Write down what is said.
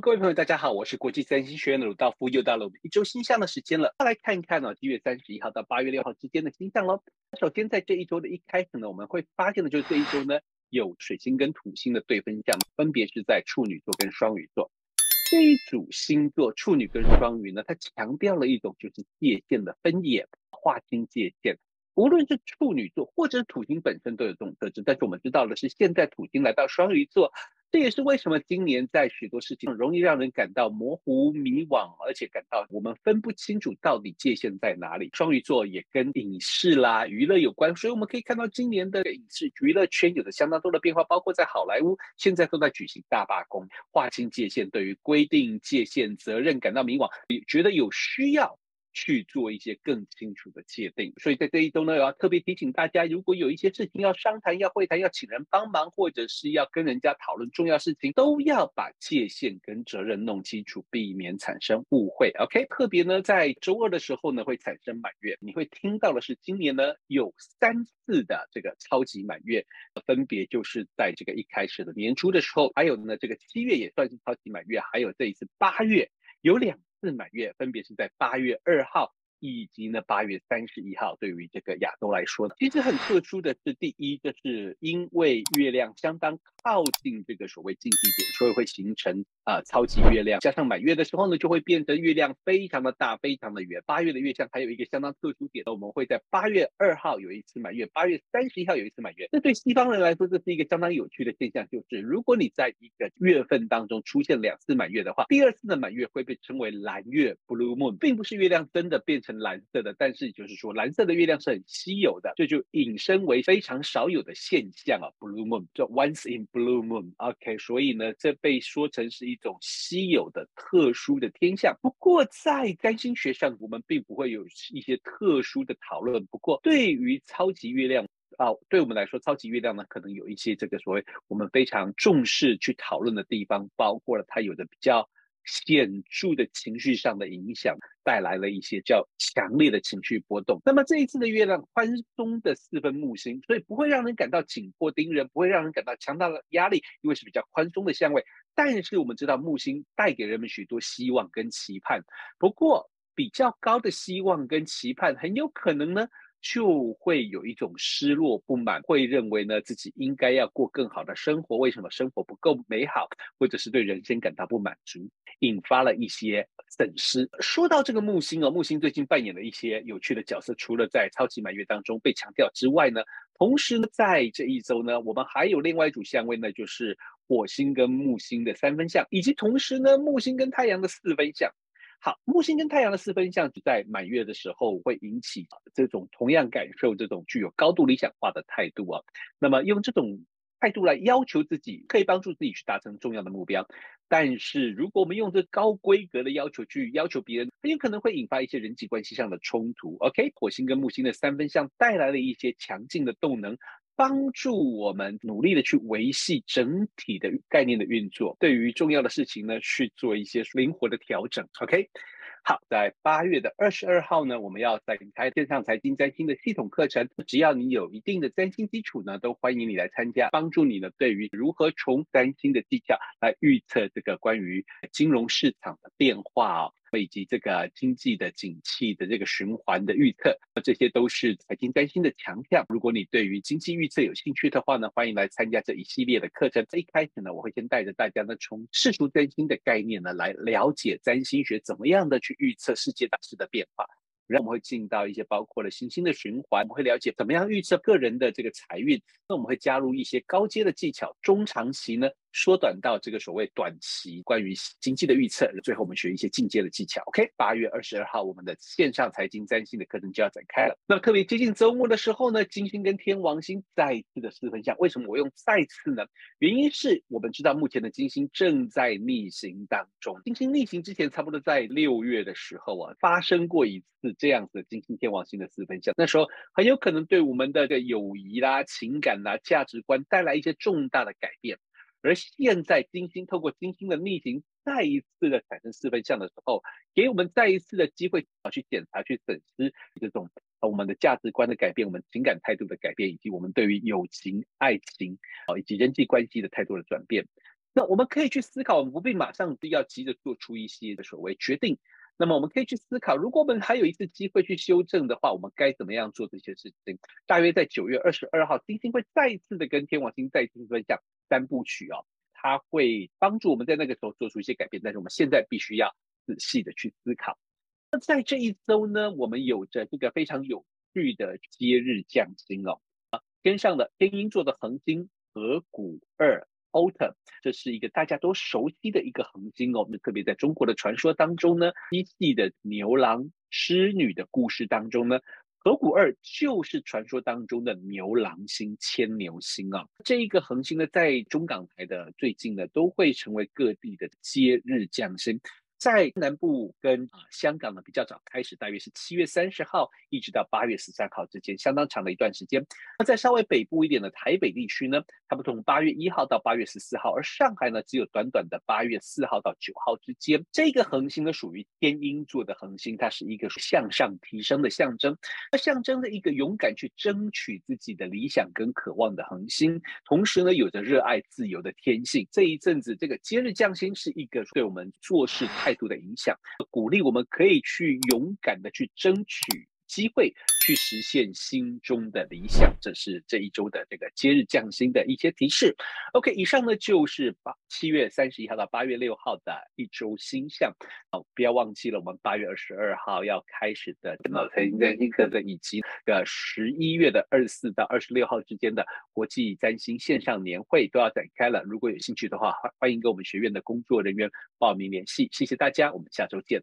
各位朋友，大家好，我是国际三星学院的鲁道夫，又到了我们一周星象的时间了。再来看一看呢，一月三十一号到八月六号之间的星象喽。首先，在这一周的一开始呢，我们会发现的就是这一周呢有水星跟土星的对分相，分别是在处女座跟双鱼座。这一组星座处女跟双鱼呢，它强调了一种就是界限的分野，划清界限。无论是处女座或者是土星本身都有这种特质，但是我们知道的是，现在土星来到双鱼座。这也是为什么今年在许多事情容易让人感到模糊迷惘，而且感到我们分不清楚到底界限在哪里。双鱼座也跟影视啦、娱乐有关，所以我们可以看到今年的影视娱乐圈有着相当多的变化，包括在好莱坞现在都在举行大罢工，划清界限，对于规定界限、责任感到迷惘，也觉得有需要。去做一些更清楚的界定，所以在这一周呢，我要特别提醒大家，如果有一些事情要商谈、要会谈、要请人帮忙，或者是要跟人家讨论重要事情，都要把界限跟责任弄清楚，避免产生误会。OK，特别呢，在周二的时候呢，会产生满月，你会听到的是今年呢有三次的这个超级满月，分别就是在这个一开始的年初的时候，还有呢这个七月也算是超级满月，还有这一次八月有两。次满月分别是在八月二号以及呢八月三十一号。对于这个亚洲来说呢，其实很特殊的是，第一，就是因为月亮相当靠近这个所谓近地点，所以会形成啊、超级月亮。加上满月的时候呢，就会变成月亮非常的大，非常的圆。八月的月相还有一个相当特殊点，我们会在八月二号有一次满月，八月三十一号有一次满月。这对西方人来说，这是一个相当有趣的现象，就是如果你在一个月份当中出现两次满月的话，第二次的满月会被称为蓝月 （blue moon），并不是月亮真的变成蓝色的，但是就是说蓝色的月亮是很稀有的，这就引申为非常少有的现象啊，blue moon，就 once in。Blue Moon，OK，所以呢，这被说成是一一种稀有的、特殊的天象。不过，在占星学上，我们并不会有一些特殊的讨论。不过，对于超级月亮啊，对我们来说，超级月亮呢，可能有一些这个所谓我们非常重视去讨论的地方，包括了它有的比较。显著的情绪上的影响，带来了一些较强烈的情绪波动。那么这一次的月亮宽松的四分木星，所以不会让人感到紧迫盯人，不会让人感到强大的压力，因为是比较宽松的相位。但是我们知道木星带给人们许多希望跟期盼，不过比较高的希望跟期盼很有可能呢。就会有一种失落、不满，会认为呢自己应该要过更好的生活，为什么生活不够美好，或者是对人生感到不满足，引发了一些损失。说到这个木星哦，木星最近扮演了一些有趣的角色，除了在超级满月当中被强调之外呢，同时呢在这一周呢，我们还有另外一组相位呢，就是火星跟木星的三分相，以及同时呢木星跟太阳的四分相。好，木星跟太阳的四分相，在满月的时候会引起这种同样感受、这种具有高度理想化的态度啊。那么用这种态度来要求自己，可以帮助自己去达成重要的目标。但是如果我们用这高规格的要求去要求别人，很有可能会引发一些人际关系上的冲突。OK，火星跟木星的三分相带来了一些强劲的动能。帮助我们努力的去维系整体的概念的运作，对于重要的事情呢，去做一些灵活的调整。OK，好，在八月的二十二号呢，我们要展开线上财经占星的系统课程。只要你有一定的占星基础呢，都欢迎你来参加，帮助你呢，对于如何从占星的技巧来预测这个关于金融市场的变化哦。以及这个经济的景气的这个循环的预测，这些都是财经占星的强项。如果你对于经济预测有兴趣的话呢，欢迎来参加这一系列的课程。这一开始呢，我会先带着大家呢，从世俗占星的概念呢，来了解占星学怎么样的去预测世界大势的变化。然后我们会进到一些包括了行星的循环，我们会了解怎么样预测个人的这个财运。那我们会加入一些高阶的技巧，中长期呢。缩短到这个所谓短期关于经济的预测，最后我们学一些进阶的技巧。OK，八月二十二号，我们的线上财经占星的课程就要展开了。那特别接近周末的时候呢，金星跟天王星再次的四分相。为什么我用再次呢？原因是我们知道目前的金星正在逆行当中。金星逆行之前，差不多在六月的时候啊，发生过一次这样子的金星天王星的四分相。那时候很有可能对我们的这个友谊啦、情感啦、价值观带来一些重大的改变。而现在金星透过金星的逆行，再一次的产生四分相的时候，给我们再一次的机会啊，去检查、去审视这种我们的价值观的改变、我们情感态度的改变，以及我们对于友情、爱情啊以及人际关系的态度的转变。那我们可以去思考，我们不必马上就要急着做出一些所谓决定。那么我们可以去思考，如果我们还有一次机会去修正的话，我们该怎么样做这些事情？大约在九月二十二号，金星会再一次的跟天王星再次分享三部曲哦，它会帮助我们在那个时候做出一些改变。但是我们现在必须要仔细的去思考。那在这一周呢，我们有着这个非常有趣的节日将星哦，啊，跟上了天鹰座的恒星河谷二。Autumn，这是一个大家都熟悉的一个恒星哦。那特别在中国的传说当中呢，西戏的牛郎织女的故事当中呢，河谷二就是传说当中的牛郎星、牵牛星啊。这一个恒星呢，在中港台的最近呢，都会成为各地的接日降星。在南部跟啊香港呢比较早开始，大约是七月三十号一直到八月十三号之间，相当长的一段时间。那在稍微北部一点的台北地区呢，它不从八月一号到八月十四号，而上海呢只有短短的八月四号到九号之间。这个恒星呢属于天鹰座的恒星，它是一个向上提升的象征，它象征着一个勇敢去争取自己的理想跟渴望的恒星，同时呢有着热爱自由的天性。这一阵子这个今日降星是一个对我们做事态度的影响，鼓励我们可以去勇敢的去争取机会，去实现心中的理想。这是这一周的这个接日将星的一些提示。OK，以上呢就是八七月三十一号到八月六号的一周星象。好，不要忘记了，我们八月二十二号要开始的脑财经占星课程，以及呃十一月的二十四到二十六号之间的国际占星线上年会都要展开了。如果有兴趣的话，欢迎跟我们学院的工作人员报名联系。谢谢大家，我们下周见。